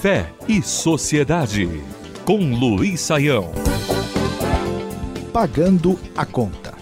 Fé e Sociedade, com Luiz Saião. Pagando a conta.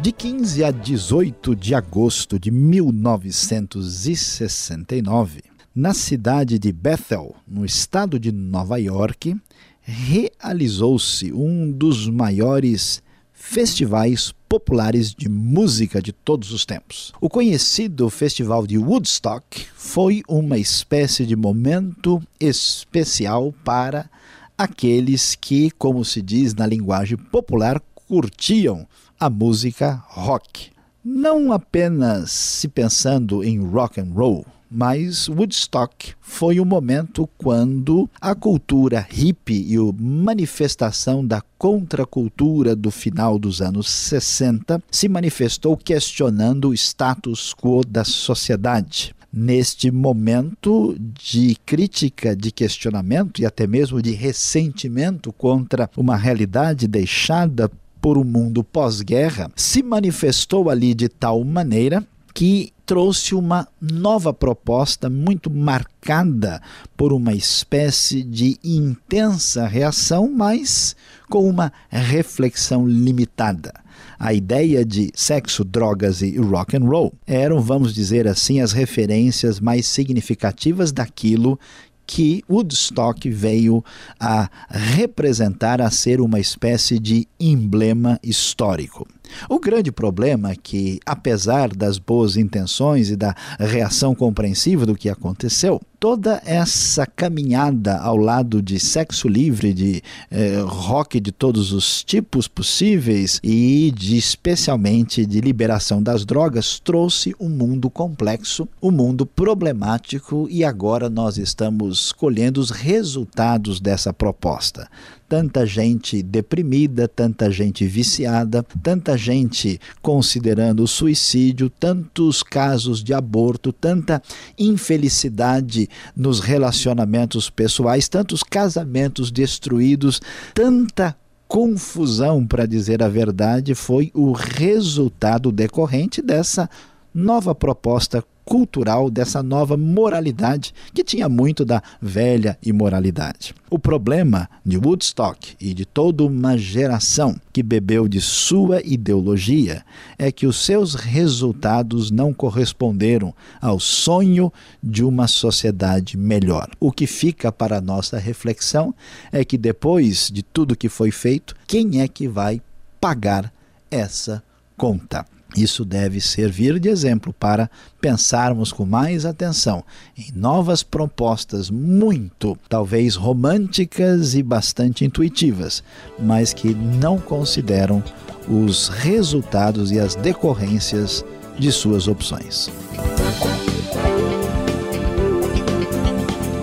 De 15 a 18 de agosto de 1969, na cidade de Bethel, no estado de Nova York, realizou-se um dos maiores festivais populares de música de todos os tempos. O conhecido Festival de Woodstock foi uma espécie de momento especial para aqueles que, como se diz na linguagem popular, curtiam a música rock. Não apenas se pensando em rock and roll, mas Woodstock foi o momento quando a cultura hippie e a manifestação da contracultura do final dos anos 60 se manifestou questionando o status quo da sociedade. Neste momento de crítica, de questionamento e até mesmo de ressentimento contra uma realidade deixada por um mundo pós-guerra, se manifestou ali de tal maneira que trouxe uma nova proposta muito marcada por uma espécie de intensa reação, mas com uma reflexão limitada. A ideia de sexo, drogas e rock and roll eram, vamos dizer assim, as referências mais significativas daquilo que Woodstock veio a representar, a ser uma espécie de emblema histórico. O grande problema é que, apesar das boas intenções e da reação compreensiva do que aconteceu, toda essa caminhada ao lado de sexo livre, de eh, rock de todos os tipos possíveis e de especialmente de liberação das drogas trouxe um mundo complexo, um mundo problemático e agora nós estamos colhendo os resultados dessa proposta tanta gente deprimida, tanta gente viciada, tanta gente considerando o suicídio, tantos casos de aborto, tanta infelicidade nos relacionamentos pessoais, tantos casamentos destruídos, tanta confusão, para dizer a verdade, foi o resultado decorrente dessa nova proposta cultural dessa nova moralidade que tinha muito da velha imoralidade. O problema de Woodstock e de toda uma geração que bebeu de sua ideologia é que os seus resultados não corresponderam ao sonho de uma sociedade melhor. O que fica para nossa reflexão é que depois de tudo que foi feito, quem é que vai pagar essa conta? Isso deve servir de exemplo para pensarmos com mais atenção em novas propostas muito, talvez românticas e bastante intuitivas, mas que não consideram os resultados e as decorrências de suas opções.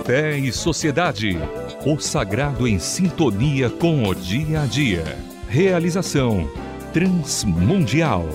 Fé e Sociedade. O sagrado em sintonia com o dia a dia. Realização Transmundial.